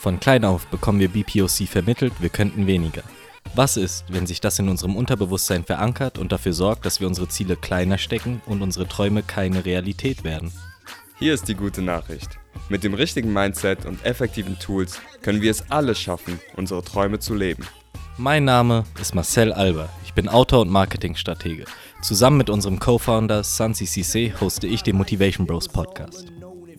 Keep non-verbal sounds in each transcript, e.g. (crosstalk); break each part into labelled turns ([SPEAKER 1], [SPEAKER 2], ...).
[SPEAKER 1] Von klein auf bekommen wir BPOC vermittelt, wir könnten weniger. Was ist, wenn sich das in unserem Unterbewusstsein verankert und dafür sorgt, dass wir unsere Ziele kleiner stecken und unsere Träume keine Realität werden?
[SPEAKER 2] Hier ist die gute Nachricht. Mit dem richtigen Mindset und effektiven Tools können wir es alle schaffen, unsere Träume zu leben.
[SPEAKER 1] Mein Name ist Marcel Alber. Ich bin Autor und Marketingstratege. Zusammen mit unserem Co-Founder Sansi Cisse hoste ich den Motivation Bros Podcast.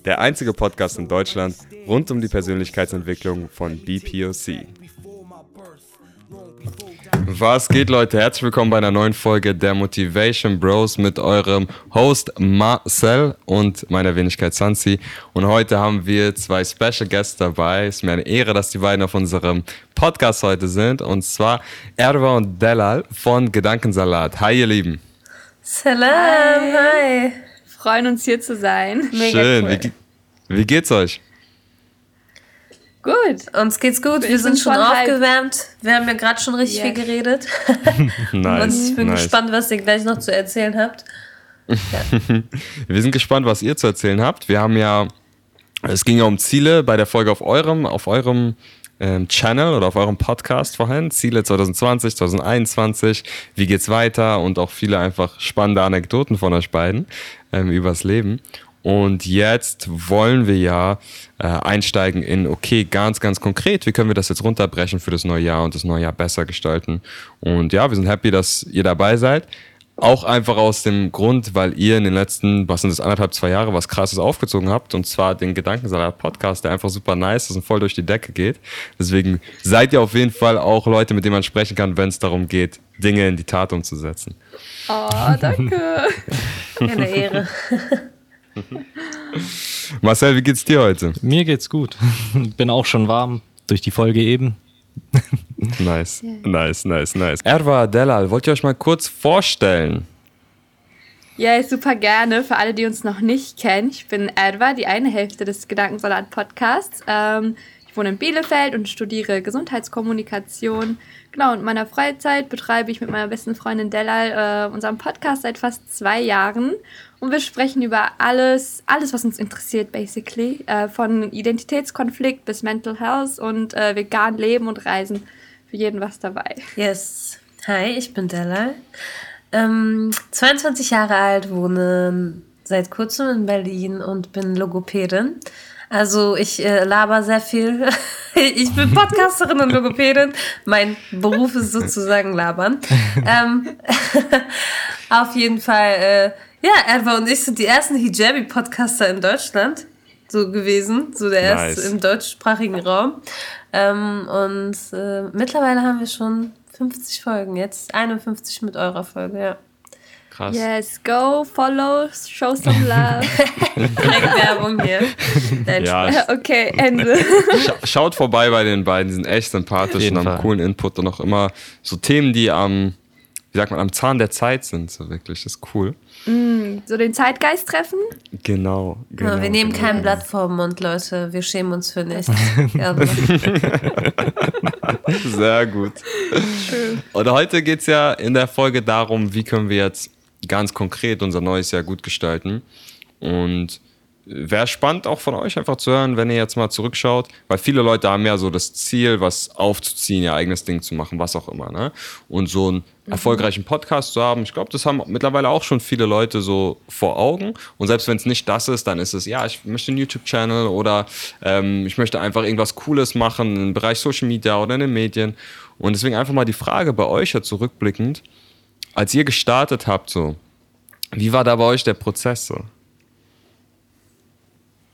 [SPEAKER 2] Der einzige Podcast in Deutschland rund um die Persönlichkeitsentwicklung von BPOC. Was geht, Leute? Herzlich willkommen bei einer neuen Folge der Motivation Bros mit eurem Host Marcel und meiner Wenigkeit Sansi. Und heute haben wir zwei Special Guests dabei. Es ist mir eine Ehre, dass die beiden auf unserem Podcast heute sind. Und zwar Erwa und Delal von Gedankensalat. Hi, ihr Lieben.
[SPEAKER 3] Salam, hi. hi.
[SPEAKER 4] Freuen uns hier zu sein.
[SPEAKER 2] Mega Schön. Cool. Wie, geht's euch?
[SPEAKER 3] Gut. Uns geht's gut. Wir, wir sind, schon aufgewärmt. Hype. Wir haben ja gerade schon richtig yeah. viel geredet. (laughs) nice. Und ich bin nice. gespannt, was ihr gleich noch zu erzählen habt. Ja. (laughs)
[SPEAKER 2] wir sind gespannt, was ihr zu erzählen habt. Wir haben ja, es ging ja um Ziele bei der Folge auf eurem, auf eurem ähm, Channel oder auf eurem Podcast vorhin. Ziele 2020, 2021. Wie geht's weiter? Und auch viele einfach spannende Anekdoten von euch beiden ähm, übers Leben. Und jetzt wollen wir ja äh, einsteigen in, okay, ganz, ganz konkret, wie können wir das jetzt runterbrechen für das neue Jahr und das neue Jahr besser gestalten. Und ja, wir sind happy, dass ihr dabei seid. Auch einfach aus dem Grund, weil ihr in den letzten, was sind das, anderthalb, zwei Jahre was krasses aufgezogen habt. Und zwar den Gedankensalat-Podcast, der einfach super nice ist und voll durch die Decke geht. Deswegen seid ihr auf jeden Fall auch Leute, mit denen man sprechen kann, wenn es darum geht, Dinge in die Tat umzusetzen.
[SPEAKER 4] Oh, danke. (laughs)
[SPEAKER 3] Eine Ehre. (laughs) (laughs)
[SPEAKER 2] Marcel, wie geht's dir heute?
[SPEAKER 1] Mir geht's gut. (laughs) Bin auch schon warm durch die Folge eben. (laughs)
[SPEAKER 2] nice, nice, nice, nice. Erwa Delal, wollt ihr euch mal kurz vorstellen?
[SPEAKER 4] Ja, super gerne. Für alle, die uns noch nicht kennen, ich bin Erwa, die eine Hälfte des Gedankensalat-Podcasts. Ähm, ich wohne in Bielefeld und studiere Gesundheitskommunikation. Genau, und in meiner Freizeit betreibe ich mit meiner besten Freundin Delal äh, unseren Podcast seit fast zwei Jahren. Und wir sprechen über alles, alles, was uns interessiert, basically. Äh, von Identitätskonflikt bis Mental Health und äh, vegan Leben und Reisen. Für jeden was dabei.
[SPEAKER 3] Yes. Hi, ich bin Della. Ähm, 22 Jahre alt, wohne seit kurzem in Berlin und bin Logopädin. Also ich äh, laber sehr viel. (laughs) ich bin Podcasterin und Logopädin. Mein Beruf ist sozusagen labern. (laughs) ähm, (laughs) auf jeden Fall äh, ja, Erwa und ich sind die ersten Hijabi-Podcaster in Deutschland so gewesen, so der nice. erste im deutschsprachigen Raum. Ähm, und äh, mittlerweile haben wir schon 50 Folgen, jetzt 51 mit eurer Folge, ja.
[SPEAKER 4] Krass. Yes, go, follow, show some love. (laughs)
[SPEAKER 3] Direkt Werbung hier.
[SPEAKER 2] ja, (laughs)
[SPEAKER 4] okay, Ende. (laughs)
[SPEAKER 2] Schaut vorbei bei den beiden, die sind echt sympathisch und haben Fall. coolen Input und auch immer so Themen, die am, wie sagt man, am Zahn der Zeit sind, so wirklich, das ist cool.
[SPEAKER 4] Mm, so den Zeitgeist treffen?
[SPEAKER 2] Genau. genau
[SPEAKER 3] ja, wir nehmen genau. kein Blatt vor den Mund, Leute. Wir schämen uns für nichts.
[SPEAKER 2] Sehr gut. Schön. Und heute geht es ja in der Folge darum, wie können wir jetzt ganz konkret unser neues Jahr gut gestalten. Und wäre spannend auch von euch einfach zu hören, wenn ihr jetzt mal zurückschaut, weil viele Leute haben ja so das Ziel, was aufzuziehen, ihr eigenes Ding zu machen, was auch immer. Ne? Und so einen mhm. erfolgreichen Podcast zu haben, ich glaube, das haben mittlerweile auch schon viele Leute so vor Augen. Und selbst wenn es nicht das ist, dann ist es, ja, ich möchte einen YouTube-Channel oder ähm, ich möchte einfach irgendwas Cooles machen im Bereich Social Media oder in den Medien. Und deswegen einfach mal die Frage bei euch ja zurückblickend, als ihr gestartet habt, so, wie war da bei euch der Prozess so?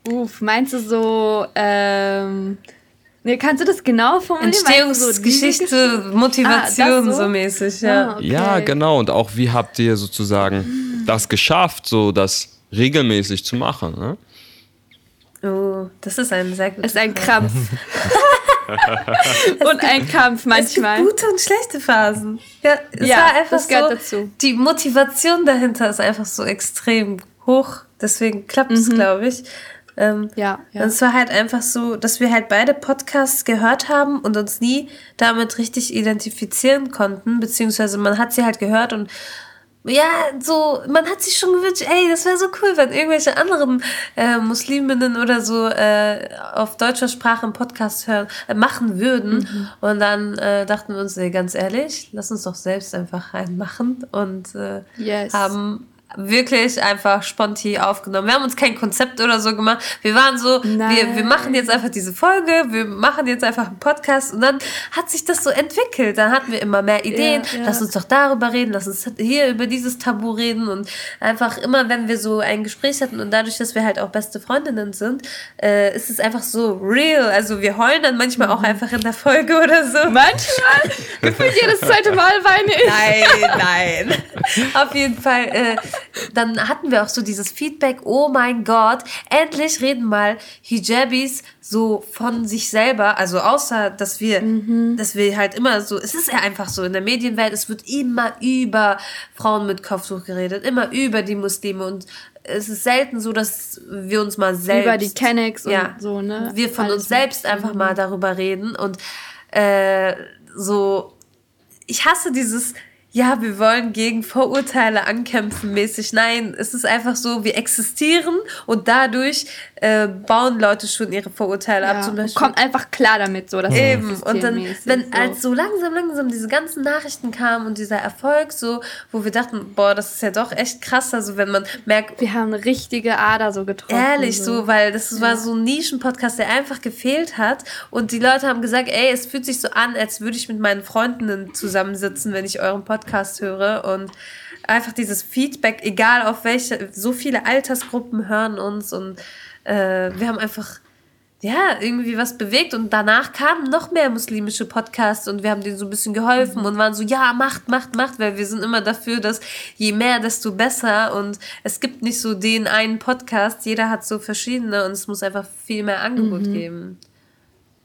[SPEAKER 4] Uff, meinst du so, ähm, nee, kannst du das genau formulieren?
[SPEAKER 3] Entstehungsgeschichte, so Motivation ah, so? so? mäßig, ja.
[SPEAKER 2] Ah, okay. Ja, genau. Und auch wie habt ihr sozusagen das geschafft, so das regelmäßig zu machen, ne?
[SPEAKER 3] Oh, das ist ein sehr guter
[SPEAKER 4] Es ist ein Krampf. (laughs) und ein Kampf manchmal.
[SPEAKER 3] Es gibt gute und schlechte Phasen. Ja, es ja, war einfach das gehört so, dazu. Die Motivation dahinter ist einfach so extrem hoch. Deswegen klappt es, mhm. glaube ich. Ähm, ja, ja. Und es war halt einfach so, dass wir halt beide Podcasts gehört haben und uns nie damit richtig identifizieren konnten, beziehungsweise man hat sie halt gehört und ja, so, man hat sich schon gewünscht, ey, das wäre so cool, wenn irgendwelche anderen äh, Musliminnen oder so äh, auf deutscher Sprache einen Podcast hören, äh, machen würden. Mhm. Und dann äh, dachten wir uns, ey, ganz ehrlich, lass uns doch selbst einfach reinmachen und äh, yes. haben wirklich einfach spontan aufgenommen. Wir haben uns kein Konzept oder so gemacht. Wir waren so, wir, wir machen jetzt einfach diese Folge, wir machen jetzt einfach einen Podcast und dann hat sich das so entwickelt. Dann hatten wir immer mehr Ideen. Ja, ja. Lass uns doch darüber reden, lass uns hier über dieses Tabu reden und einfach immer, wenn wir so ein Gespräch hatten und dadurch, dass wir halt auch beste Freundinnen sind, äh, ist es einfach so real. Also wir heulen dann manchmal auch mhm. einfach in der Folge oder so.
[SPEAKER 4] Manchmal? Gefühlt jedes zweite Mal weine ich.
[SPEAKER 3] Nein, nein. Auf jeden Fall. Äh, dann hatten wir auch so dieses Feedback, oh mein Gott, endlich reden mal Hijabis so von sich selber, also außer, dass wir, mhm. dass wir halt immer so, es ist ja einfach so in der Medienwelt, es wird immer über Frauen mit Kopftuch geredet, immer über die Muslime und es ist selten so, dass wir uns mal selbst.
[SPEAKER 4] Über die Kennex und ja, so, ne?
[SPEAKER 3] Wir von Alles uns selbst einfach mhm. mal darüber reden und äh, so, ich hasse dieses, ja, wir wollen gegen Vorurteile ankämpfen mäßig. Nein, es ist einfach so, wir existieren und dadurch äh, bauen Leute schon ihre Vorurteile ja, ab. Zum
[SPEAKER 4] Beispiel. Kommt einfach klar damit, so dass
[SPEAKER 3] Eben. Und dann, wenn so. als so langsam, langsam diese ganzen Nachrichten kamen und dieser Erfolg, so, wo wir dachten, boah, das ist ja doch echt krass. Also wenn man merkt.
[SPEAKER 4] Wir haben eine richtige Ader so getroffen.
[SPEAKER 3] Ehrlich, so, so weil das ja. war so ein Nischenpodcast, der einfach gefehlt hat. Und die Leute haben gesagt, ey, es fühlt sich so an, als würde ich mit meinen Freundinnen zusammensitzen, wenn ich euren Podcast höre. Und einfach dieses Feedback, egal auf welche, so viele Altersgruppen hören uns und äh, wir haben einfach ja, irgendwie was bewegt und danach kamen noch mehr muslimische Podcasts und wir haben denen so ein bisschen geholfen mhm. und waren so, ja, macht, macht, macht, weil wir sind immer dafür, dass je mehr, desto besser und es gibt nicht so den einen Podcast, jeder hat so verschiedene und es muss einfach viel mehr Angebot mhm. geben.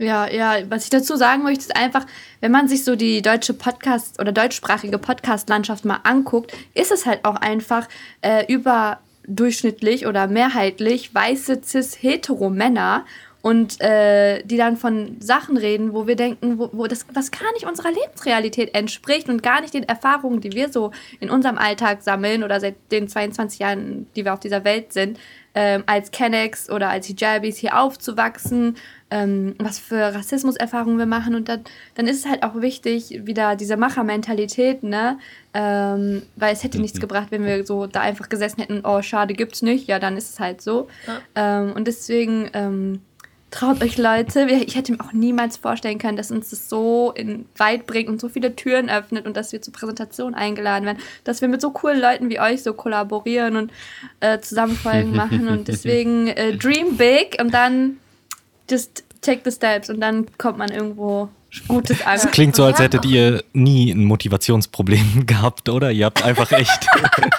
[SPEAKER 4] Ja, ja, was ich dazu sagen möchte, ist einfach, wenn man sich so die deutsche Podcast- oder deutschsprachige Podcast-Landschaft mal anguckt, ist es halt auch einfach äh, über durchschnittlich oder mehrheitlich weiße cis-hetero-Männer und äh, die dann von Sachen reden, wo wir denken, wo, wo das was gar nicht unserer Lebensrealität entspricht und gar nicht den Erfahrungen, die wir so in unserem Alltag sammeln oder seit den 22 Jahren, die wir auf dieser Welt sind, ähm, als Kennex oder als Hijabis hier aufzuwachsen, ähm, was für Rassismuserfahrungen wir machen. Und dann, dann ist es halt auch wichtig, wieder diese Machermentalität, ne? Ähm, weil es hätte nichts mhm. gebracht, wenn wir so da einfach gesessen hätten, oh, schade, gibt's nicht. Ja, dann ist es halt so. Ja. Ähm, und deswegen ähm, traut euch Leute. Ich hätte mir auch niemals vorstellen können, dass uns das so in weit bringt und so viele Türen öffnet und dass wir zur Präsentation eingeladen werden, dass wir mit so coolen Leuten wie euch so kollaborieren und äh, zusammen Folgen (laughs) machen und (laughs) deswegen äh, dream big und dann just take the steps und dann kommt man irgendwo Gutes an.
[SPEAKER 1] Es klingt so, als hättet ihr nie ein Motivationsproblem (laughs) gehabt, oder? Ihr habt einfach echt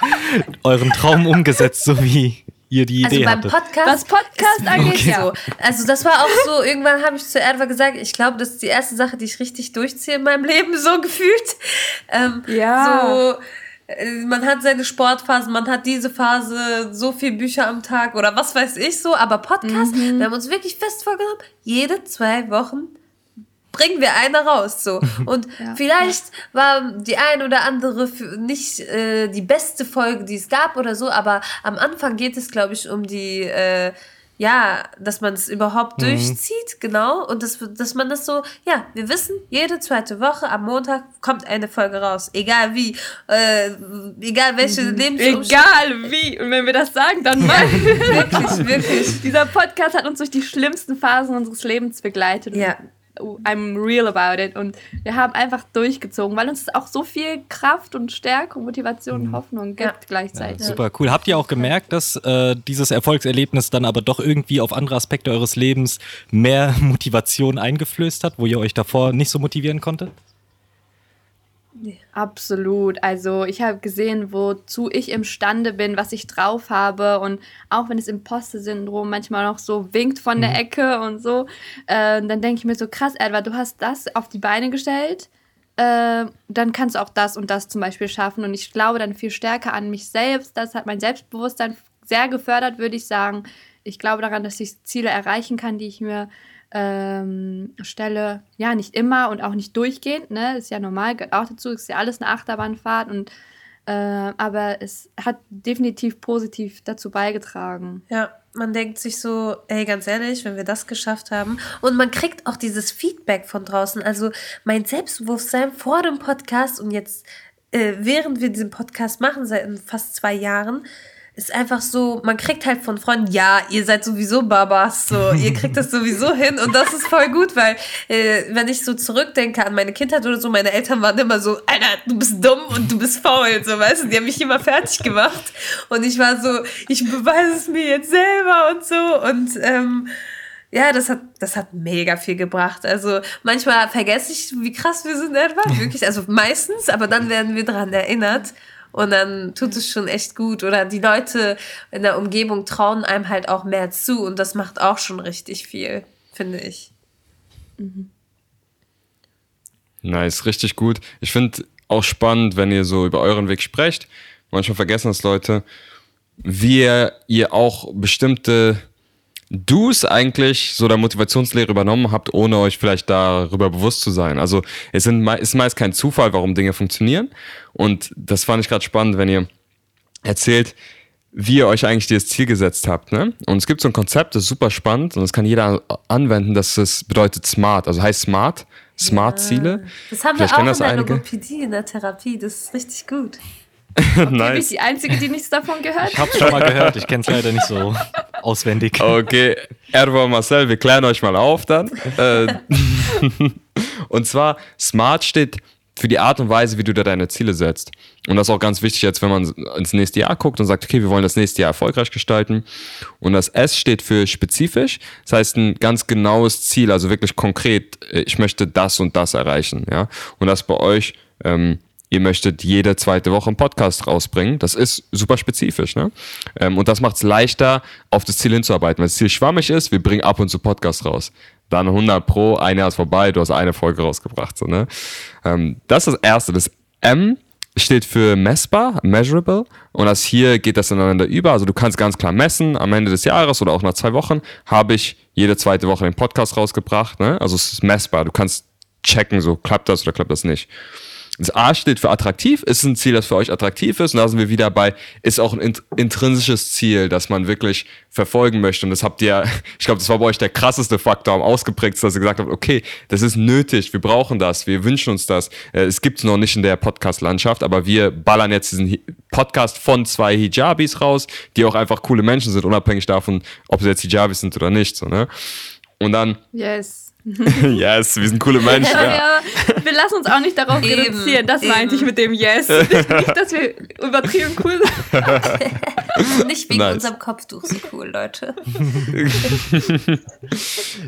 [SPEAKER 1] (laughs) euren Traum umgesetzt, so wie ihr die also Idee
[SPEAKER 3] also beim Podcast, was Podcast angeht, okay. so. Also das war auch so, irgendwann habe ich zu Erdwa gesagt, ich glaube, das ist die erste Sache, die ich richtig durchziehe in meinem Leben, so gefühlt. Ähm, ja. So, man hat seine Sportphasen, man hat diese Phase, so viel Bücher am Tag oder was weiß ich so, aber Podcast, mhm. wir haben uns wirklich fest vorgenommen, jede zwei Wochen bringen wir eine raus so (laughs) und ja, vielleicht war die ein oder andere nicht äh, die beste Folge, die es gab oder so, aber am Anfang geht es glaube ich um die äh, ja, dass man es überhaupt mhm. durchzieht, genau. Und das, dass man das so, ja, wir wissen, jede zweite Woche am Montag kommt eine Folge raus. Egal wie, äh, egal welche mhm.
[SPEAKER 4] Egal wie. Und wenn wir das sagen, dann mal. wirklich, wirklich. Dieser Podcast hat uns durch die schlimmsten Phasen unseres Lebens begleitet.
[SPEAKER 3] Ja.
[SPEAKER 4] I'm real about it. Und wir haben einfach durchgezogen, weil uns auch so viel Kraft und Stärke und Motivation und mhm. Hoffnung gibt ja. gleichzeitig.
[SPEAKER 1] Ja, super cool. Habt ihr auch gemerkt, dass äh, dieses Erfolgserlebnis dann aber doch irgendwie auf andere Aspekte eures Lebens mehr (laughs) Motivation eingeflößt hat, wo ihr euch davor nicht so motivieren konntet?
[SPEAKER 4] Absolut. Also ich habe gesehen, wozu ich imstande bin, was ich drauf habe. Und auch wenn das Imposter-Syndrom manchmal noch so winkt von der mhm. Ecke und so, äh, dann denke ich mir so, krass, Edward, du hast das auf die Beine gestellt. Äh, dann kannst du auch das und das zum Beispiel schaffen. Und ich glaube dann viel stärker an mich selbst. Das hat mein Selbstbewusstsein sehr gefördert, würde ich sagen. Ich glaube daran, dass ich Ziele erreichen kann, die ich mir ähm, stelle, ja, nicht immer und auch nicht durchgehend, ne, ist ja normal, gehört auch dazu, ist ja alles eine Achterbahnfahrt und Äh, aber es hat definitiv positiv dazu beigetragen.
[SPEAKER 3] Ja, man denkt sich so, ey, ganz ehrlich, wenn wir das geschafft haben. Und man kriegt auch dieses Feedback von draußen. Also mein Selbstbewusstsein vor dem Podcast und jetzt, äh, während wir diesen Podcast machen, seit fast zwei Jahren, ist einfach so, man kriegt halt von Freunden, ja, ihr seid sowieso Babas, so, ihr (laughs) kriegt das sowieso hin und das ist voll gut, weil äh, wenn ich so zurückdenke an meine Kindheit oder so, meine Eltern waren immer so, Alter, du bist dumm und du bist faul, so, weißt du, die haben mich immer fertig gemacht und ich war so, ich beweise es mir jetzt selber und so und ähm, ja, das hat, das hat mega viel gebracht. Also manchmal vergesse ich, wie krass wir sind etwa, wirklich, also meistens, aber dann werden wir daran erinnert und dann tut es schon echt gut. Oder die Leute in der Umgebung trauen einem halt auch mehr zu und das macht auch schon richtig viel, finde ich. Mhm.
[SPEAKER 2] Nice, richtig gut. Ich finde auch spannend, wenn ihr so über euren Weg sprecht. Manchmal vergessen das Leute, wie ihr auch bestimmte Do's eigentlich so der Motivationslehre übernommen habt, ohne euch vielleicht darüber bewusst zu sein. Also es sind, ist meist kein Zufall, warum Dinge funktionieren. Und das fand ich gerade spannend, wenn ihr erzählt, wie ihr euch eigentlich dieses Ziel gesetzt habt. Ne? Und es gibt so ein Konzept, das ist super spannend und das kann jeder anwenden, das ist, bedeutet SMART, also heißt SMART, SMART-Ziele.
[SPEAKER 3] Ja. Das haben Vielleicht wir auch in der einige. Logopädie, in der Therapie, das ist richtig gut. (laughs)
[SPEAKER 4] Okay, nice. Bin ich die Einzige, die nichts davon gehört?
[SPEAKER 1] Ich hab's schon mal gehört, ich kenn's (laughs) leider nicht so auswendig.
[SPEAKER 2] Okay, Erwa Marcel, wir klären euch mal auf dann. Äh, (laughs) und zwar, SMART steht für die Art und Weise, wie du da deine Ziele setzt. Und das ist auch ganz wichtig jetzt, wenn man ins nächste Jahr guckt und sagt, okay, wir wollen das nächste Jahr erfolgreich gestalten. Und das S steht für spezifisch. Das heißt, ein ganz genaues Ziel, also wirklich konkret, äh, ich möchte das und das erreichen. Ja? Und das bei euch ähm, ihr möchtet jede zweite Woche einen Podcast rausbringen. Das ist super spezifisch. Ne? Ähm, und das macht es leichter, auf das Ziel hinzuarbeiten. Wenn das Ziel schwammig ist, wir bringen ab und zu Podcast raus. Dann 100 pro, ein Jahr ist vorbei, du hast eine Folge rausgebracht. So, ne? Ähm, das ist das Erste. Das M steht für messbar, measurable. Und das hier geht das ineinander über. Also du kannst ganz klar messen, am Ende des Jahres oder auch nach zwei Wochen habe ich jede zweite Woche den Podcast rausgebracht. Ne? Also es ist messbar. Du kannst checken, so klappt das oder klappt das nicht. Das A steht für attraktiv, ist ein Ziel, das für euch attraktiv ist. Und da sind wir wieder bei, ist auch ein intrinsisches Ziel, das man wirklich verfolgen möchte. Und das habt ihr, (laughs) ich glaube, das war bei euch der krasseste Faktor am ausgeprägtsten, dass ihr gesagt habt, okay, das ist nötig, wir brauchen das, wir wünschen uns das. Äh, es gibt es noch nicht in der Podcast-Landschaft, aber wir ballern jetzt diesen Podcast von zwei Hijabis raus, die auch einfach coole Menschen sind, unabhängig davon, ob sie jetzt Hijabis sind oder nicht. So, ne? Und dann.
[SPEAKER 4] Yes (laughs)
[SPEAKER 2] yes, wir sind coole Menschen. Ja,
[SPEAKER 4] ja. wir lassen uns auch nicht darauf eben, reduzieren. Das eben. meinte ich mit dem Yes. (laughs) Nicht, dass wir übertrieben cool
[SPEAKER 3] sind. (laughs) nicht wegen nice. unserem Kopftuch so cool, Leute.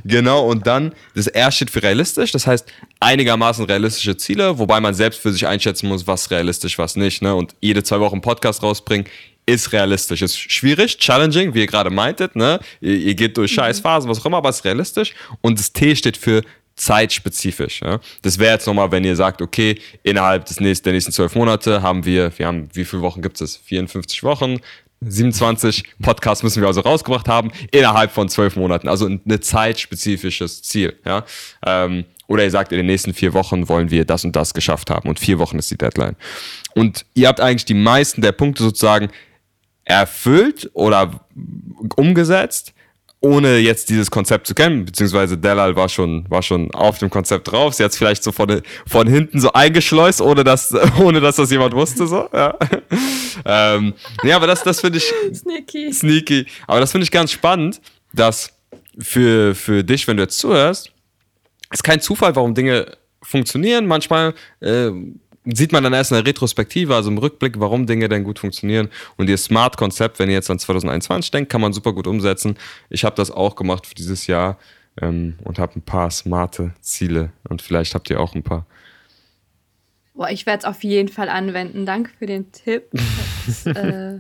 [SPEAKER 2] genau, und dann, das R steht für realistisch. Das heißt, einigermaßen realistische Ziele, wobei man selbst für sich einschätzen muss, was realistisch, was nicht. Ne? Und jede zwei Wochen Podcast rausbringen, ist realistisch. Ist schwierig, challenging, wie ihr gerade meintet. Ne? Ihr, ihr geht durch mhm. Scheißphasen, was auch immer, aber es ist realistisch. Und das T steht für zeitspezifisch. Ja? Das wäre jetzt nochmal, wenn ihr sagt, okay, innerhalb des nächsten, der nächsten zwölf Monate haben wir, wir haben, wie viele Wochen gibt es? 54 Wochen. 27 Podcasts müssen wir also rausgebracht haben, innerhalb von zwölf Monaten. Also ein zeitspezifisches Ziel. Ja? Ähm, oder ihr sagt, in den nächsten vier Wochen wollen wir das und das geschafft haben. Und vier Wochen ist die Deadline. Und ihr habt eigentlich die meisten der Punkte sozusagen erfüllt oder umgesetzt, ohne jetzt dieses Konzept zu kennen, beziehungsweise Delal war schon, war schon auf dem Konzept drauf. Sie hat es vielleicht so von, von hinten so eingeschleust, ohne dass, (laughs) ohne dass das jemand wusste, so, ja. (laughs) ähm, ja, aber das, das finde ich. (laughs)
[SPEAKER 4] Sneaky.
[SPEAKER 2] Sneaky. Aber das finde ich ganz spannend, dass für, für dich, wenn du jetzt zuhörst, ist kein Zufall, warum Dinge funktionieren. Manchmal, äh, sieht man dann erst in der Retrospektive, also im Rückblick, warum Dinge denn gut funktionieren. Und ihr Smart-Konzept, wenn ihr jetzt an 2021 denkt, kann man super gut umsetzen. Ich habe das auch gemacht für dieses Jahr ähm, und habe ein paar smarte Ziele. Und vielleicht habt ihr auch ein paar.
[SPEAKER 4] Boah, ich werde es auf jeden Fall anwenden. Danke für den Tipp. (laughs) äh,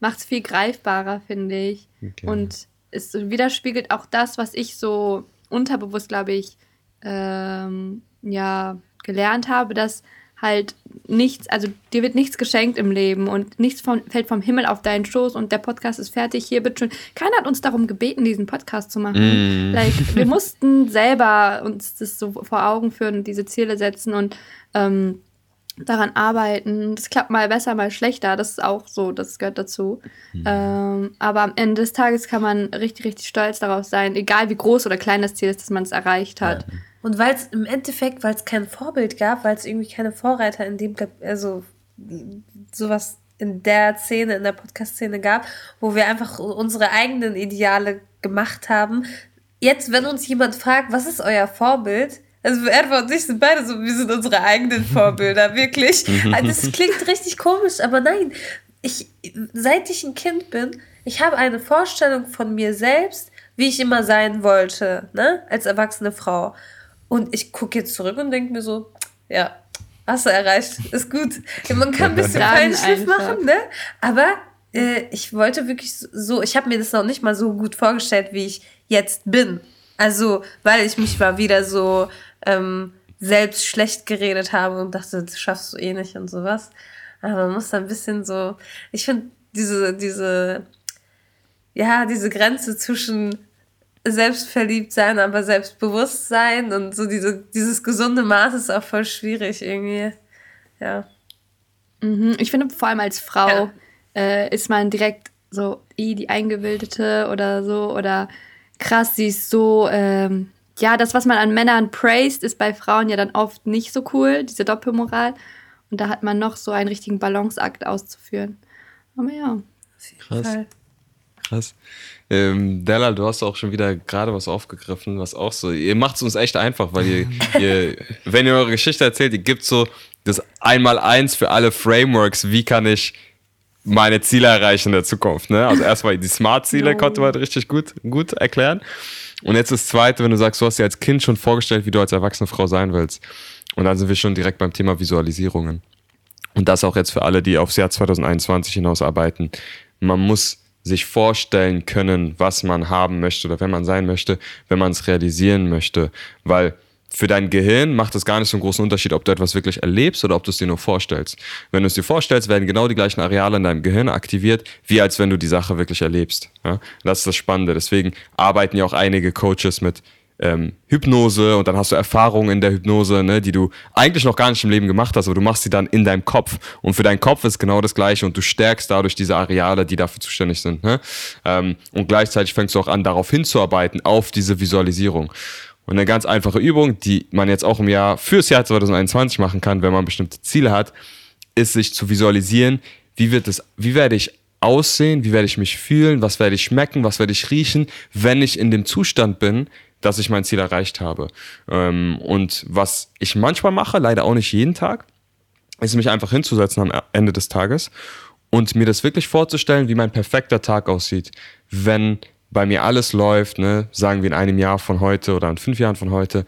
[SPEAKER 4] Macht es viel greifbarer, finde ich. Okay. Und es widerspiegelt auch das, was ich so unterbewusst, glaube ich, ähm, ja, gelernt habe, dass halt nichts, also dir wird nichts geschenkt im Leben und nichts von, fällt vom Himmel auf deinen Schoß und der Podcast ist fertig, hier bitteschön. Keiner hat uns darum gebeten, diesen Podcast zu machen. Mm. Like, (laughs) wir mussten selber uns das so vor Augen führen diese Ziele setzen und ähm, daran arbeiten. Das klappt mal besser, mal schlechter. Das ist auch so, das gehört dazu. Mhm. Ähm, aber am Ende des Tages kann man richtig, richtig stolz darauf sein, egal wie groß oder klein das Ziel ist, dass man es erreicht hat. Ja.
[SPEAKER 3] Und weil es im Endeffekt, weil es kein Vorbild gab, weil es irgendwie keine Vorreiter in dem, also sowas in der Szene, in der Podcast-Szene gab, wo wir einfach unsere eigenen Ideale gemacht haben. Jetzt, wenn uns jemand fragt, was ist euer Vorbild, also Edward und ich sind beide so, wir sind unsere eigenen (laughs) Vorbilder, wirklich. Also (laughs) das klingt richtig komisch, aber nein, ich, seit ich ein Kind bin, ich habe eine Vorstellung von mir selbst, wie ich immer sein wollte, ne, als erwachsene Frau. Und ich gucke jetzt zurück und denke mir so, ja, hast du erreicht, ist gut. Man kann ein bisschen Feinschliff machen, ne? Aber äh, ich wollte wirklich so, ich habe mir das noch nicht mal so gut vorgestellt, wie ich jetzt bin. Also, weil ich mich mal wieder so ähm, selbst schlecht geredet habe und dachte, das schaffst du eh nicht und sowas. Aber man muss da ein bisschen so, ich finde diese, diese, ja, diese Grenze zwischen selbstverliebt sein, aber selbstbewusst sein und so diese, dieses gesunde Maß ist auch voll schwierig irgendwie. Ja.
[SPEAKER 4] Mhm. Ich finde, vor allem als Frau ja. äh, ist man direkt so, i, die Eingebildete oder so oder krass, sie ist so, ähm, ja, das, was man an Männern praised, ist bei Frauen ja dann oft nicht so cool, diese Doppelmoral. Und da hat man noch so einen richtigen Balanceakt auszuführen. Aber ja.
[SPEAKER 2] Krass. Krass. Ähm, Della, du hast auch schon wieder gerade was aufgegriffen, was auch so. Ihr macht es uns echt einfach, weil ihr, (laughs) ihr, wenn ihr eure Geschichte erzählt, ihr gibt so das Einmal-Eins für alle Frameworks. Wie kann ich meine Ziele erreichen in der Zukunft? Ne? Also erstmal die Smart-Ziele konnte man richtig gut, gut erklären. Und jetzt das Zweite, wenn du sagst, du hast dir als Kind schon vorgestellt, wie du als erwachsene Frau sein willst. Und dann sind wir schon direkt beim Thema Visualisierungen. Und das auch jetzt für alle, die aufs Jahr 2021 hinaus arbeiten. Man muss sich vorstellen können, was man haben möchte oder wenn man sein möchte, wenn man es realisieren möchte. Weil für dein Gehirn macht es gar nicht so einen großen Unterschied, ob du etwas wirklich erlebst oder ob du es dir nur vorstellst. Wenn du es dir vorstellst, werden genau die gleichen Areale in deinem Gehirn aktiviert, wie als wenn du die Sache wirklich erlebst. Ja? Das ist das Spannende. Deswegen arbeiten ja auch einige Coaches mit ähm, Hypnose und dann hast du Erfahrungen in der Hypnose, ne, die du eigentlich noch gar nicht im Leben gemacht hast, aber du machst sie dann in deinem Kopf. Und für deinen Kopf ist genau das Gleiche und du stärkst dadurch diese Areale, die dafür zuständig sind. Ne? Ähm, und gleichzeitig fängst du auch an, darauf hinzuarbeiten, auf diese Visualisierung. Und eine ganz einfache Übung, die man jetzt auch im Jahr fürs Jahr 2021 machen kann, wenn man bestimmte Ziele hat, ist sich zu visualisieren, wie wird es, wie werde ich aussehen, wie werde ich mich fühlen, was werde ich schmecken, was werde ich riechen, wenn ich in dem Zustand bin, dass ich mein Ziel erreicht habe. Ähm, und was ich manchmal mache, leider auch nicht jeden Tag, ist mich einfach hinzusetzen am Ende des Tages und mir das wirklich vorzustellen, wie mein perfekter Tag aussieht, wenn bei mir alles läuft, ne, sagen wir in einem Jahr von heute oder in fünf Jahren von heute,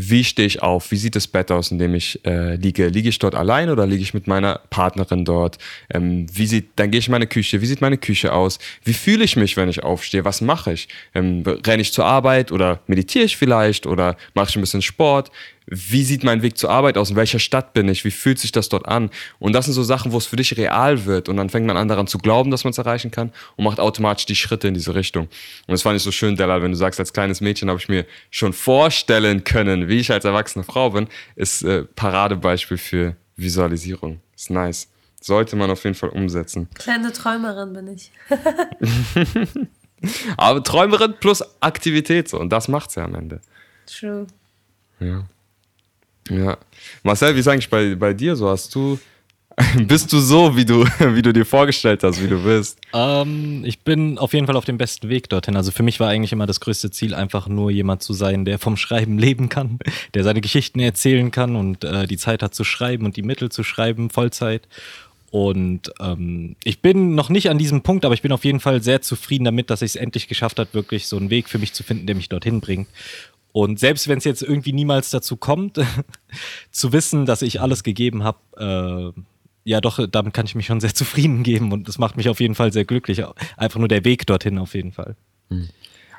[SPEAKER 2] wie stehe ich auf? Wie sieht das Bett aus, in dem ich äh, liege? Liege ich dort allein oder liege ich mit meiner Partnerin dort? Ähm, wie sieht, dann gehe ich in meine Küche. Wie sieht meine Küche aus? Wie fühle ich mich, wenn ich aufstehe? Was mache ich? Ähm, renne ich zur Arbeit oder meditiere ich vielleicht oder mache ich ein bisschen Sport? Wie sieht mein Weg zur Arbeit aus, in welcher Stadt bin ich, wie fühlt sich das dort an. Und das sind so Sachen, wo es für dich real wird und dann fängt man an daran zu glauben, dass man es erreichen kann und macht automatisch die Schritte in diese Richtung. Und das fand ich so schön, Della, wenn du sagst, als kleines Mädchen habe ich mir schon vorstellen können, wie ich als erwachsene Frau bin, ist äh, Paradebeispiel für Visualisierung. Ist nice. Sollte man auf jeden Fall umsetzen.
[SPEAKER 3] Kleine Träumerin bin ich. (laughs)
[SPEAKER 2] Aber Träumerin plus Aktivität so und das macht's ja am Ende.
[SPEAKER 3] True.
[SPEAKER 2] Ja. Ja. Marcel, wie ist eigentlich bei, bei dir so? Hast du, (laughs) bist du so, wie du, (laughs) wie du dir vorgestellt hast, wie du bist?
[SPEAKER 1] Ähm, ich bin auf jeden Fall auf dem besten Weg dorthin. Also für mich war eigentlich immer das größte Ziel, einfach nur jemand zu sein, der vom Schreiben (laughs) leben kann, der seine Geschichten erzählen kann und äh, die Zeit hat zu schreiben und die Mittel zu schreiben, Vollzeit. Und ähm, ich bin noch nicht an diesem Punkt, aber ich bin auf jeden Fall sehr zufrieden damit, dass ich es endlich geschafft habe, wirklich so einen Weg für mich zu finden, der mich dorthin bringt. Und selbst wenn es jetzt irgendwie niemals dazu kommt, (laughs) zu wissen, dass ich alles gegeben habe, äh, ja doch, damit kann ich mich schon sehr (laughs) zufrieden geben und das macht mich auf jeden Fall sehr glücklich. Einfach nur der Weg dorthin auf jeden Fall. Hm.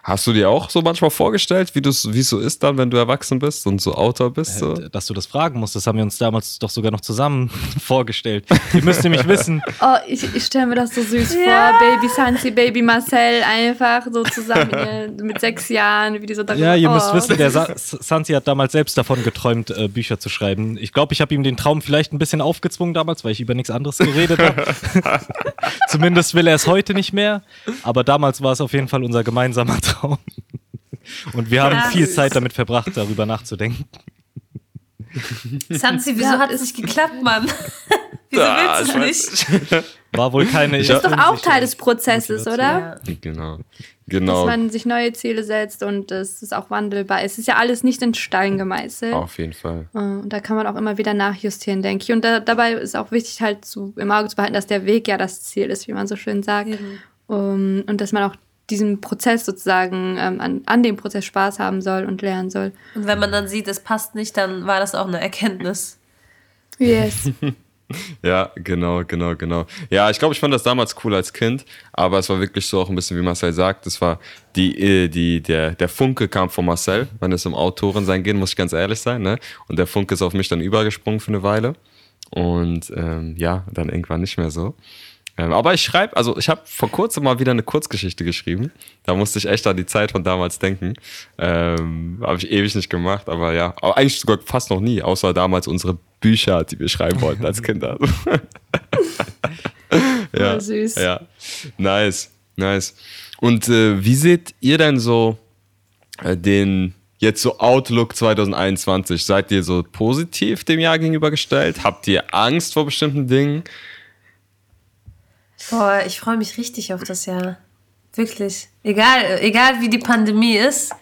[SPEAKER 2] Hast du dir auch so manchmal vorgestellt, wie es so ist dann, wenn du erwachsen bist und so Autor bist? So?
[SPEAKER 1] Äh, Dass du das fragen musst, das haben wir uns damals doch sogar noch zusammen (laughs) vorgestellt. Ihr müsst nämlich wissen, (laughs)
[SPEAKER 4] Oh, ich, ich stelle mir das so süß
[SPEAKER 3] Ja.
[SPEAKER 4] vor. Baby Sansi, Baby Marcel, einfach so zusammen (laughs) mit sechs Jahren, wie die so
[SPEAKER 1] ja, ihr müsst
[SPEAKER 4] oh.
[SPEAKER 1] wissen, der Sa Sansi hat damals selbst davon geträumt, äh, Bücher zu schreiben. Ich glaube, ich habe ihm den Traum vielleicht ein bisschen aufgezwungen damals, weil ich über nichts anderes geredet habe. Zumindest will er es heute nicht mehr, aber damals war es auf jeden Fall unser gemeinsamer Traum. Und wir haben
[SPEAKER 3] Ja.
[SPEAKER 1] viel Zeit damit verbracht, darüber nachzudenken.
[SPEAKER 3] Sansi, wieso
[SPEAKER 4] Ja,
[SPEAKER 3] hat es nicht geklappt, Mann? (laughs) wieso
[SPEAKER 2] Ah,
[SPEAKER 3] willst du
[SPEAKER 2] ich
[SPEAKER 3] nicht?
[SPEAKER 2] weiß
[SPEAKER 1] War wohl keine.
[SPEAKER 2] Ich
[SPEAKER 4] Das ist doch auch Teil des Prozesses, oder?
[SPEAKER 3] Ja.
[SPEAKER 2] Genau.
[SPEAKER 4] Dass
[SPEAKER 2] Genau.
[SPEAKER 4] man sich neue Ziele setzt und es ist auch wandelbar. Es ist ja alles nicht in Stein gemeißelt.
[SPEAKER 2] Auf jeden Fall.
[SPEAKER 4] Äh, Und da kann man auch immer wieder nachjustieren, denke ich. Und da, dabei ist auch wichtig, halt zu, im Auge zu behalten, dass der Weg ja das Ziel ist, wie man so schön sagt.
[SPEAKER 3] Eben.
[SPEAKER 4] Um, und dass man auch diesen Prozess sozusagen, ähm, an, an dem Prozess Spaß haben soll und lernen soll.
[SPEAKER 3] Und wenn man dann sieht, es passt nicht, dann war das auch eine Erkenntnis.
[SPEAKER 4] Yes. (laughs)
[SPEAKER 2] Ja, genau, genau, genau. Ja, ich glaube, ich fand das damals cool als Kind, aber es war wirklich so auch ein bisschen, wie Marcel sagt, es war die, äh, die, der, der Funke kam von Marcel, wenn es um Autoren sein geht, muss ich ganz ehrlich sein, ne? Und der Funke ist auf mich dann übergesprungen für eine Weile. Und ähm, ja, dann irgendwann nicht mehr so. Ähm, aber ich schreibe, also ich habe vor kurzem mal wieder eine Kurzgeschichte geschrieben. Da musste ich echt an die Zeit von damals denken. Ähm, habe ich ewig nicht gemacht, aber ja, aber eigentlich sogar fast noch nie, außer damals unsere Bücher, die wir schreiben wollten als Kinder. (laughs) ja,
[SPEAKER 4] Voll süß.
[SPEAKER 2] ja, nice, nice. Und äh, wie seht ihr denn so äh, den jetzt so Outlook 2021? Seid ihr so positiv dem Jahr gegenübergestellt? Habt ihr Angst vor bestimmten Dingen?
[SPEAKER 3] Boah, ich freue mich richtig auf das Jahr. Wirklich. Egal, egal wie die Pandemie ist,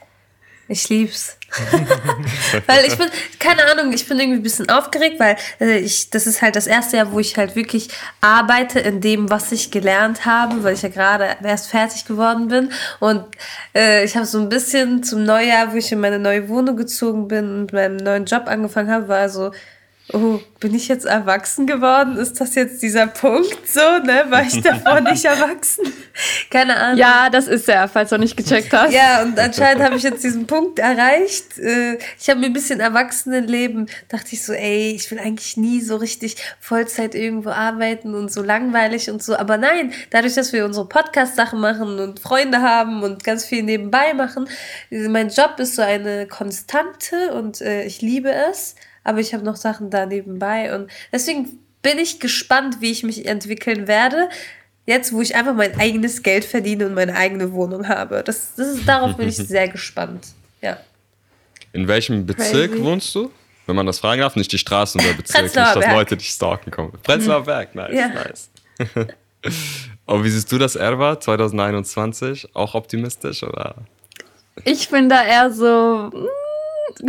[SPEAKER 3] ich lieb's. (laughs) weil ich bin, keine Ahnung, ich bin irgendwie ein bisschen aufgeregt, weil äh, ich, das ist halt das erste Jahr, wo ich halt wirklich arbeite in dem, was ich gelernt habe, weil ich ja gerade erst fertig geworden bin. Und äh, ich habe so ein bisschen zum Neujahr, wo ich in meine neue Wohnung gezogen bin und meinen neuen Job angefangen habe, war so, oh, bin ich jetzt erwachsen geworden? Ist das jetzt dieser Punkt so, ne? War ich davor nicht erwachsen? Keine Ahnung.
[SPEAKER 4] ja, das ist er, falls du noch nicht gecheckt hast.
[SPEAKER 3] Ja, und anscheinend habe ich jetzt diesen Punkt erreicht. Äh, Ich habe mir ein bisschen Erwachsenenleben, dachte ich so, ey, ich will eigentlich nie so richtig Vollzeit irgendwo arbeiten und so langweilig und so. Aber nein, dadurch, dass wir unsere Podcast-Sachen machen und Freunde haben und ganz viel nebenbei machen, mein Job ist so eine Konstante und äh, ich liebe es. Aber ich habe noch Sachen da nebenbei und deswegen bin ich gespannt, wie ich mich entwickeln werde. Jetzt, wo ich einfach mein eigenes Geld verdiene und meine eigene Wohnung habe. Das, das ist, darauf bin ich (laughs) sehr gespannt. Ja.
[SPEAKER 2] In welchem Bezirk
[SPEAKER 4] Crazy.
[SPEAKER 2] wohnst du? Wenn man das fragen darf, nicht die Straßen oder Bezirk, nicht, dass. Leute dich stalken kommen. Prenzlauer Berg, nice,
[SPEAKER 3] Ja.
[SPEAKER 2] nice. (laughs) Und wie siehst du das, Erwa, 2021? Auch optimistisch oder?
[SPEAKER 4] Ich bin da eher so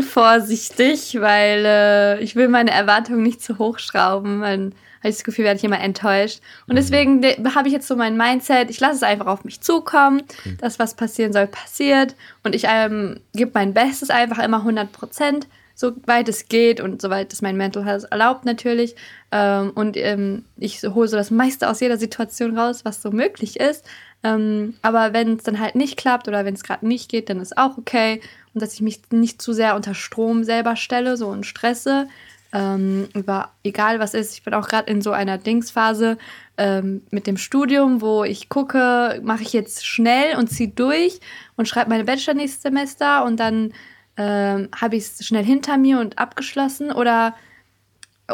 [SPEAKER 4] vorsichtig, weil äh, ich will meine Erwartungen nicht zu hoch schrauben. Dann habe ich das Gefühl, werde ich immer enttäuscht. Und deswegen de- habe ich jetzt so mein Mindset, ich lasse es einfach auf mich zukommen. Das, was passieren soll, passiert. Und ich ähm, gebe mein Bestes einfach immer 100 Prozent, soweit es geht und soweit es mein Mental Health erlaubt natürlich. Ähm, und ähm, ich hole so das meiste aus jeder Situation raus, was so möglich ist. Ähm, aber wenn es dann halt nicht klappt oder wenn es gerade nicht geht, dann ist auch okay. Und dass ich mich nicht zu sehr unter Strom selber stelle, so und stresse. Ähm, über egal was ist. Ich bin auch gerade in so einer Dingsphase ähm, mit dem Studium, wo ich gucke, mache ich jetzt schnell und ziehe durch und schreibe meine Bachelor nächstes Semester und dann ähm, habe ich es schnell hinter mir und abgeschlossen oder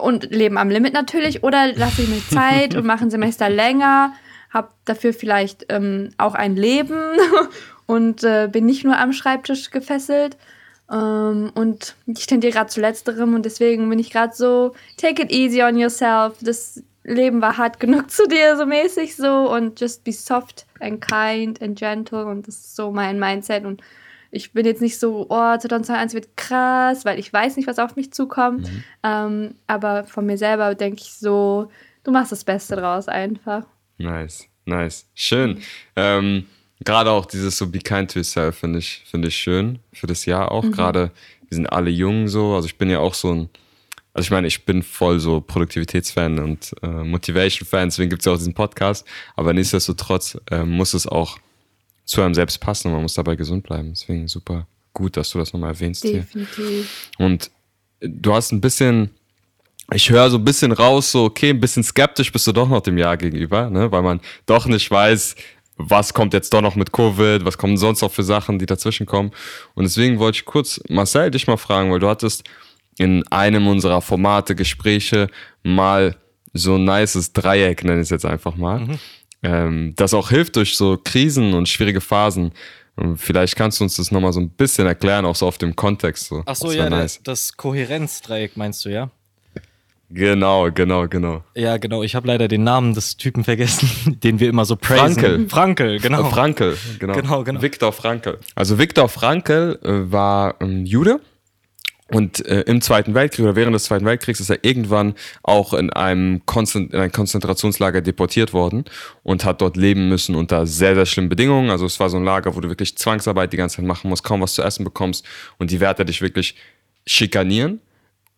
[SPEAKER 4] und leben am Limit natürlich oder lasse ich mir (laughs) Zeit und mache ein Semester länger, habe dafür vielleicht ähm, auch ein Leben und äh, bin nicht nur am Schreibtisch gefesselt. Ähm, und ich tendiere gerade zu letzterem und deswegen bin ich gerade so, take it easy on yourself. Das Leben war hart genug (laughs) zu dir, so mäßig so und just be soft and kind and gentle und das ist so mein Mindset und ich bin jetzt nicht so, oh, 2021 wird krass, weil ich weiß nicht, was auf mich zukommt. Ähm, aber von mir selber denke ich so, du machst das Beste draus einfach.
[SPEAKER 2] Nice, nice. Schön. Ähm, Gerade auch dieses so Be kind to yourself finde ich, finde ich schön für das Jahr auch. Gerade, wir sind alle jung so. Also ich bin ja auch so ein, also ich meine, ich bin voll so Produktivitätsfan und äh, Motivation-Fan, deswegen gibt es ja auch diesen Podcast. Aber nichtsdestotrotz äh, muss es auch zu einem selbst passen und man muss dabei gesund bleiben. Deswegen super gut, dass du das nochmal erwähnst
[SPEAKER 4] Definitiv.
[SPEAKER 2] hier. Und du hast ein bisschen, ich höre so ein bisschen raus, so, okay, ein bisschen skeptisch bist du doch noch dem Jahr gegenüber, ne? weil man doch nicht weiß, was kommt jetzt doch noch mit Covid, was kommen sonst noch für Sachen, die dazwischen kommen. Und deswegen wollte ich kurz Marcel dich mal fragen, weil du hattest in einem unserer Formate, Gespräche mal so ein nices Dreieck, nenne ich es jetzt einfach mal, mhm. ähm, das auch hilft durch so Krisen und schwierige Phasen. Und vielleicht kannst du uns das nochmal so ein bisschen erklären, auch so auf dem Kontext. So.
[SPEAKER 1] Ach so, ja, nice. das Kohärenzdreieck meinst du, ja?
[SPEAKER 2] Genau, genau, genau.
[SPEAKER 1] Ja, genau. Ich habe leider den Namen des Typen vergessen, (laughs) den wir immer so praisen.
[SPEAKER 2] Frankel.
[SPEAKER 1] Frankel, genau.
[SPEAKER 2] Äh, Frankel, genau. genau, genau. Viktor Frankel. Also Viktor Frankel äh, war ein Jude und äh, im Zweiten Weltkrieg oder während des Zweiten Weltkriegs ist er irgendwann auch in einem Konzent in ein Konzentrationslager deportiert worden und hat dort leben müssen unter sehr, sehr schlimmen Bedingungen. Also es war so ein Lager, wo du wirklich Zwangsarbeit die ganze Zeit machen musst, kaum was zu essen bekommst und die Wärter dich wirklich schikanieren.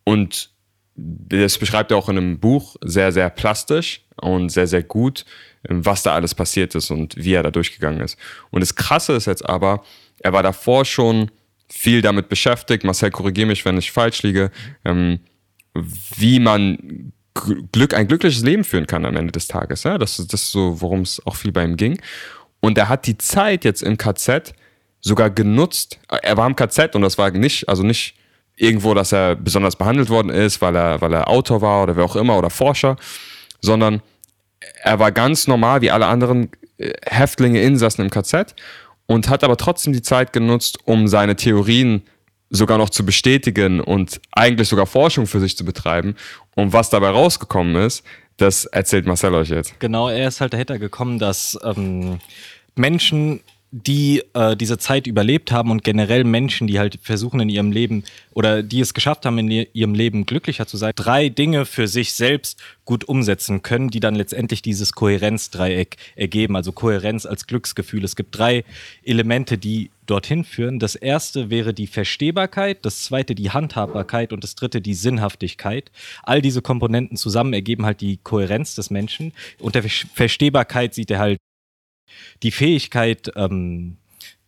[SPEAKER 2] Und das beschreibt er auch in einem Buch sehr, sehr plastisch und sehr, sehr gut, was da alles passiert ist und wie er da durchgegangen ist. Und das Krasse ist jetzt aber, er war davor schon viel damit beschäftigt. Marcel, korrigiere mich, wenn ich falsch liege. Ähm, wie man Glück, ein glückliches Leben führen kann am Ende des Tages. Ja? Das, das ist so, worum es auch viel bei ihm ging. Und er hat die Zeit jetzt im KZ sogar genutzt. Er war im KZ und das war nicht, also nicht irgendwo, dass er besonders behandelt worden ist, weil er, weil er Autor war oder wer auch immer oder Forscher, sondern er war ganz normal wie alle anderen äh, Häftlinge, Insassen im KZ und hat aber trotzdem die Zeit genutzt, um seine Theorien sogar noch zu bestätigen und eigentlich sogar Forschung für sich zu betreiben. Und was dabei rausgekommen ist, das erzählt Marcel euch jetzt.
[SPEAKER 1] Genau, er ist halt dahinter gekommen, dass ähm, Menschen die äh, diese Zeit überlebt haben und generell Menschen, die halt versuchen in ihrem Leben oder die es geschafft haben, in ihrem Leben glücklicher zu sein, drei Dinge für sich selbst gut umsetzen können, die dann letztendlich dieses Kohärenzdreieck ergeben, also Kohärenz als Glücksgefühl. Es gibt drei Elemente, die dorthin führen. Das erste wäre die Verstehbarkeit, das zweite die Handhabbarkeit und das dritte die Sinnhaftigkeit. All diese Komponenten zusammen ergeben halt die Kohärenz des Menschen. Unter Verstehbarkeit sieht er halt die Fähigkeit, ähm,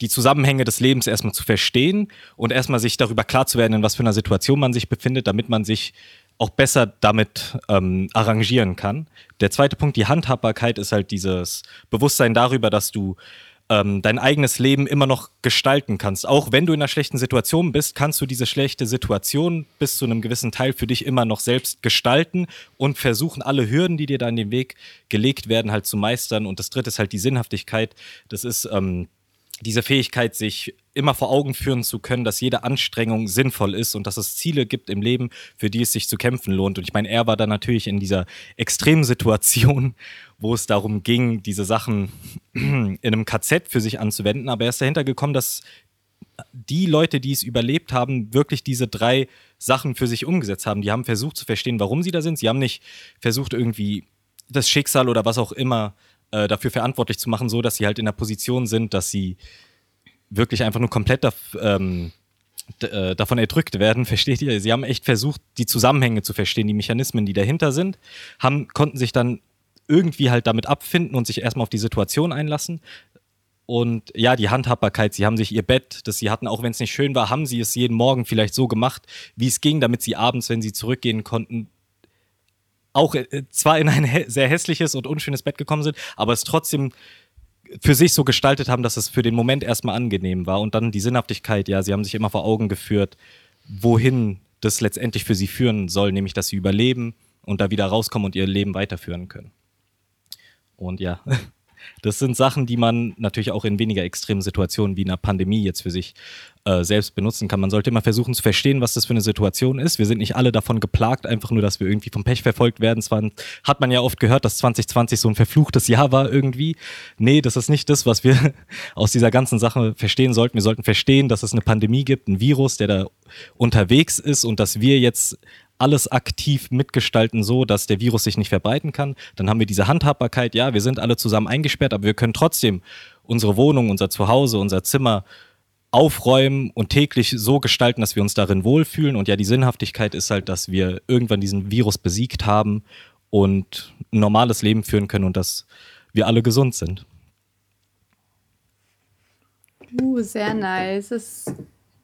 [SPEAKER 1] die Zusammenhänge des Lebens erstmal zu verstehen und erstmal sich darüber klar zu werden, in was für einer Situation man sich befindet, damit man sich auch besser damit ähm, arrangieren kann. Der zweite Punkt, die Handhabbarkeit, ist halt dieses Bewusstsein darüber, dass du ähm, dein eigenes Leben immer noch gestalten kannst. Auch wenn du in einer schlechten Situation bist, kannst du diese schlechte Situation bis zu einem gewissen Teil für dich immer noch selbst gestalten und versuchen, alle Hürden, die dir da in den Weg gelegt werden, halt zu meistern. Und das dritte ist halt die Sinnhaftigkeit. Das ist ähm, diese Fähigkeit, sich immer vor Augen führen zu können, dass jede Anstrengung sinnvoll ist und dass es Ziele gibt im Leben, für die es sich zu kämpfen lohnt. Und ich meine, er war da natürlich in dieser extremen Situation, (laughs) wo es darum ging, diese Sachen (clears throat) in einem KZ für sich anzuwenden. Aber er ist dahinter gekommen, dass die Leute, die es überlebt haben, wirklich diese drei Sachen für sich umgesetzt haben. Die haben versucht zu verstehen, warum sie da sind. Sie haben nicht versucht, irgendwie das Schicksal oder was auch immer äh, dafür verantwortlich zu machen, so dass sie halt in der Position sind, dass sie wirklich einfach nur komplett ähm, äh, davon erdrückt werden, (laughs) versteht ihr? Sie haben echt versucht, die Zusammenhänge zu verstehen, die Mechanismen, die dahinter sind, haben, konnten sich dann irgendwie halt damit abfinden und sich erstmal auf die Situation einlassen. Und ja, die Handhabbarkeit, sie haben sich ihr Bett, das sie hatten, auch wenn es nicht schön war, haben sie es jeden Morgen vielleicht so gemacht, wie es ging, damit sie abends, wenn sie zurückgehen konnten, auch äh, zwar in ein sehr hässliches und unschönes Bett gekommen sind, aber es trotzdem für sich so gestaltet haben, dass es für den Moment erstmal angenehm war. Und dann die Sinnhaftigkeit, ja, sie haben sich immer vor Augen geführt, wohin das letztendlich für sie führen soll, nämlich dass sie überleben und da wieder rauskommen und ihr Leben weiterführen können. Und ja, das sind Sachen, die man natürlich auch in weniger extremen Situationen wie einer Pandemie jetzt für sich äh, selbst benutzen kann. Man sollte immer versuchen zu verstehen, was das für eine Situation ist. Wir sind nicht alle davon geplagt, einfach nur, dass wir irgendwie vom Pech verfolgt werden. Zwar hat man ja oft gehört, dass 2020 so ein verfluchtes Jahr war irgendwie. Nee, das ist nicht das, was wir (laughs) aus dieser ganzen Sache verstehen sollten. Wir sollten verstehen, dass es eine Pandemie gibt, ein Virus, der da unterwegs ist und dass wir jetzt alles aktiv mitgestalten, so dass der Virus sich nicht verbreiten kann. Dann haben wir diese Handhabbarkeit, ja, wir sind alle zusammen eingesperrt, aber wir können trotzdem unsere Wohnung, unser Zuhause, unser Zimmer aufräumen und täglich so gestalten, dass wir uns darin wohlfühlen. Und ja, die Sinnhaftigkeit ist halt, dass wir irgendwann diesen Virus besiegt haben und ein normales Leben führen können und dass wir alle gesund sind.
[SPEAKER 4] Uh, sehr nice. Es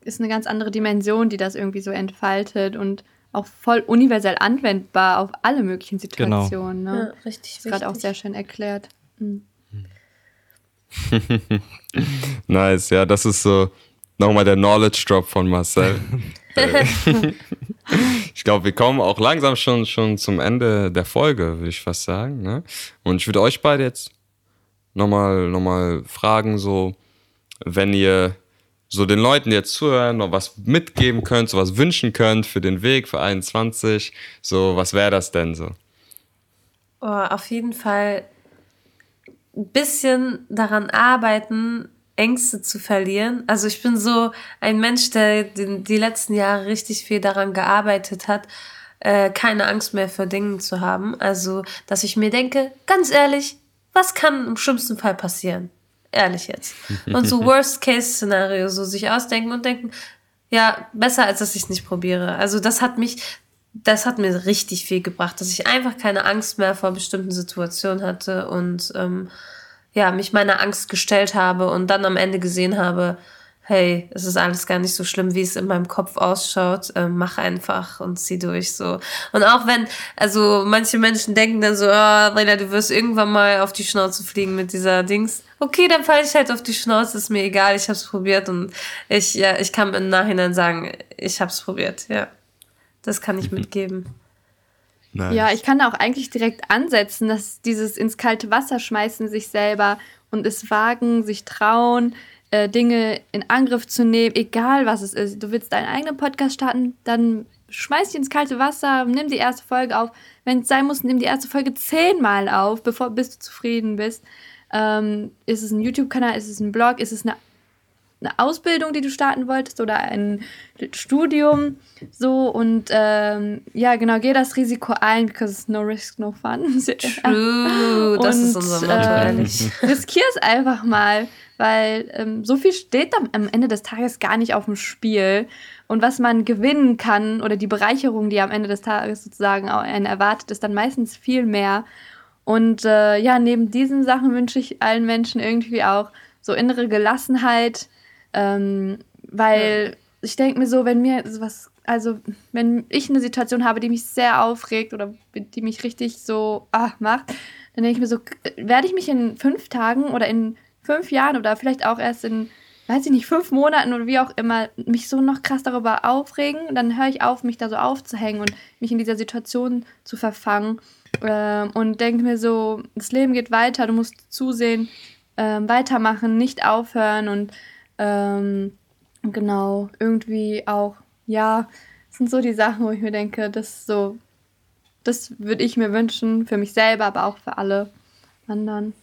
[SPEAKER 4] ist eine ganz andere Dimension, die das irgendwie so entfaltet und auch voll universell anwendbar auf alle möglichen
[SPEAKER 1] Genau.
[SPEAKER 4] Situationen. Ne?
[SPEAKER 3] Ja, richtig,
[SPEAKER 4] ist gerade auch sehr schön erklärt. Mhm. (laughs)
[SPEAKER 2] Nice, ja, das ist so nochmal der Knowledge Drop von Marcel. (laughs) Äh, ich glaube, wir kommen auch langsam schon, schon zum Ende der Folge, würde ich fast sagen. Ne? Und ich würde euch beide jetzt nochmal noch mal fragen, so, wenn ihr so den Leuten, die jetzt zuhören, noch was mitgeben könnt, so was wünschen könnt für den Weg, für 21, so, was wäre das denn so?
[SPEAKER 3] Oh, auf jeden Fall ein bisschen daran arbeiten, Ängste zu verlieren. Also ich bin so ein Mensch, der die, letzten Jahre richtig viel daran gearbeitet hat, äh, keine Angst mehr vor Dingen zu haben. Also, dass ich mir denke, ganz ehrlich, was kann im schlimmsten Fall passieren? Ehrlich jetzt. Und so Worst-Case-Szenario, so sich ausdenken und denken, ja, besser als dass ich es nicht probiere. Also das hat mich, das hat mir richtig viel gebracht, dass ich einfach keine Angst mehr vor bestimmten Situationen hatte und ähm, ja, mich meiner Angst gestellt habe und dann am Ende gesehen habe, hey, es ist alles gar nicht so schlimm, wie es in meinem Kopf ausschaut. Ähm, mach einfach und zieh durch so. Und auch wenn, also manche Menschen denken dann so, oh, Reda, du wirst irgendwann mal auf die Schnauze fliegen mit dieser Dings. Okay, dann falle ich halt auf die Schnauze, ist mir egal, ich hab's probiert und ich, ja, ich kann im Nachhinein sagen, ich hab's probiert, ja. Das kann ich mitgeben.
[SPEAKER 2] Nice.
[SPEAKER 4] Ja, ich kann da auch eigentlich direkt ansetzen, dass dieses ins kalte Wasser schmeißen sich selber und es wagen, sich trauen, äh, Dinge in Angriff zu nehmen, egal was es ist. Du willst deinen eigenen Podcast starten, dann schmeiß dich ins kalte Wasser, nimm die erste Folge auf. Wenn es sein muss, nimm die erste Folge zehnmal auf, bevor bis du zufrieden bist. Ähm, ist es ein YouTube-Kanal, ist es ein Blog, ist es eine eine Ausbildung, die du starten wolltest oder ein Studium. So und ähm, ja, genau, geh das Risiko ein, because no risk, no fun. (laughs)
[SPEAKER 3] True, das ist
[SPEAKER 4] Und,
[SPEAKER 3] unser Motto,
[SPEAKER 4] äh,
[SPEAKER 3] ehrlich.
[SPEAKER 4] Riskier es einfach mal, weil ähm, so viel steht am, am Ende des Tages gar nicht auf dem Spiel. Und was man gewinnen kann oder die Bereicherung, die am Ende des Tages sozusagen einen erwartet, ist dann meistens viel mehr. Und äh, ja, neben diesen Sachen wünsche ich allen Menschen irgendwie auch so innere Gelassenheit, ähm, weil ich denke mir so, wenn mir sowas, also wenn ich eine Situation habe, die mich sehr aufregt oder die mich richtig so ah, macht, dann denke ich mir so, werde ich mich in fünf Tagen oder in fünf Jahren oder vielleicht auch erst in, weiß ich nicht, fünf Monaten oder wie auch immer, mich so noch krass darüber aufregen, dann höre ich auf, mich da so aufzuhängen und mich in dieser Situation zu verfangen. Ähm, und denke mir so, das Leben geht weiter, du musst zusehen, ähm, weitermachen, nicht aufhören und ähm, genau, irgendwie auch, ja, das sind so die Sachen, wo ich mir denke, das so, das würde ich mir wünschen, für mich selber, aber auch für alle anderen.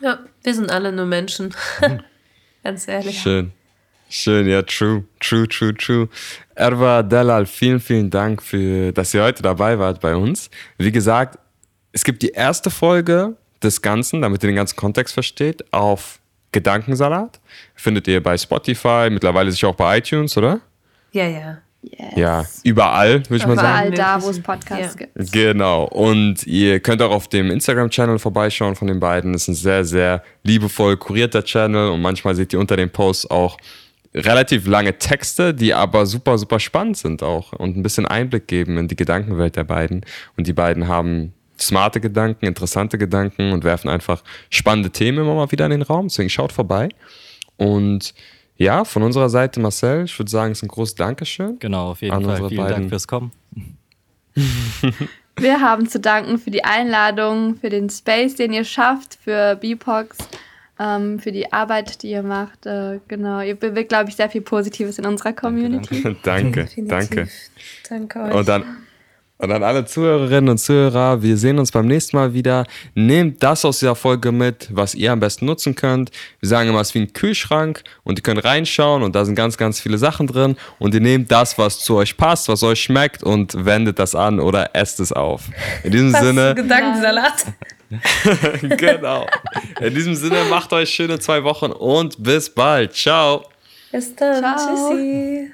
[SPEAKER 3] Ja, wir sind alle nur Menschen. (laughs) Ganz ehrlich.
[SPEAKER 2] Schön. Schön, ja, true, true, true, true. Erwa Delal, vielen, vielen Dank für, dass ihr heute dabei wart bei uns. Wie gesagt, es gibt die erste Folge des Ganzen, damit ihr den ganzen Kontext versteht, auf Gedankensalat. Findet ihr bei Spotify, mittlerweile sicher auch bei iTunes, oder?
[SPEAKER 3] Ja, ja.
[SPEAKER 4] Yes.
[SPEAKER 2] Ja, überall, würde ich mal sagen.
[SPEAKER 4] Überall da, wo es. Podcasts
[SPEAKER 3] Ja.
[SPEAKER 4] gibt.
[SPEAKER 2] Genau. Und ihr könnt auch auf dem Instagram-Channel vorbeischauen von den beiden. Das ist ein sehr, sehr liebevoll kurierter Channel und manchmal seht ihr unter den Posts auch relativ lange Texte, die aber super, super spannend sind auch und ein bisschen Einblick geben in die Gedankenwelt der beiden. Und die beiden haben smarte Gedanken, interessante Gedanken und werfen einfach spannende Themen immer mal wieder in den Raum. Deswegen schaut vorbei. Und ja, von unserer Seite, Marcel, ich würde sagen, es ist ein großes Dankeschön.
[SPEAKER 1] Genau, auf jeden
[SPEAKER 2] An
[SPEAKER 1] Fall.
[SPEAKER 2] unsere
[SPEAKER 1] Vielen
[SPEAKER 2] beiden.
[SPEAKER 1] Dank fürs Kommen. (laughs)
[SPEAKER 4] Wir haben zu danken für die Einladung, für den Space, den ihr schafft, für BPOX, ähm, für die Arbeit, die ihr macht. Äh, genau, ihr bewirkt, glaube ich, sehr viel Positives in unserer Community. (laughs)
[SPEAKER 2] danke,
[SPEAKER 3] Definitiv.
[SPEAKER 2] danke.
[SPEAKER 3] Danke euch.
[SPEAKER 2] Und dann, und an alle Zuhörerinnen und Zuhörer, wir sehen uns beim nächsten Mal wieder. Nehmt das aus dieser Folge mit, was ihr am besten nutzen könnt. Wir sagen immer, es ist wie ein Kühlschrank und ihr könnt reinschauen und da sind ganz, ganz viele Sachen drin. Und ihr nehmt das, was zu euch passt, was euch schmeckt und wendet das an oder esst es auf. In diesem
[SPEAKER 3] Was?
[SPEAKER 2] Sinne,
[SPEAKER 3] Gedankensalat. (laughs)
[SPEAKER 2] genau. In diesem Sinne, macht euch schöne zwei Wochen und bis bald. Ciao.
[SPEAKER 3] Bis dann.
[SPEAKER 4] Ciao.
[SPEAKER 3] Tschüssi.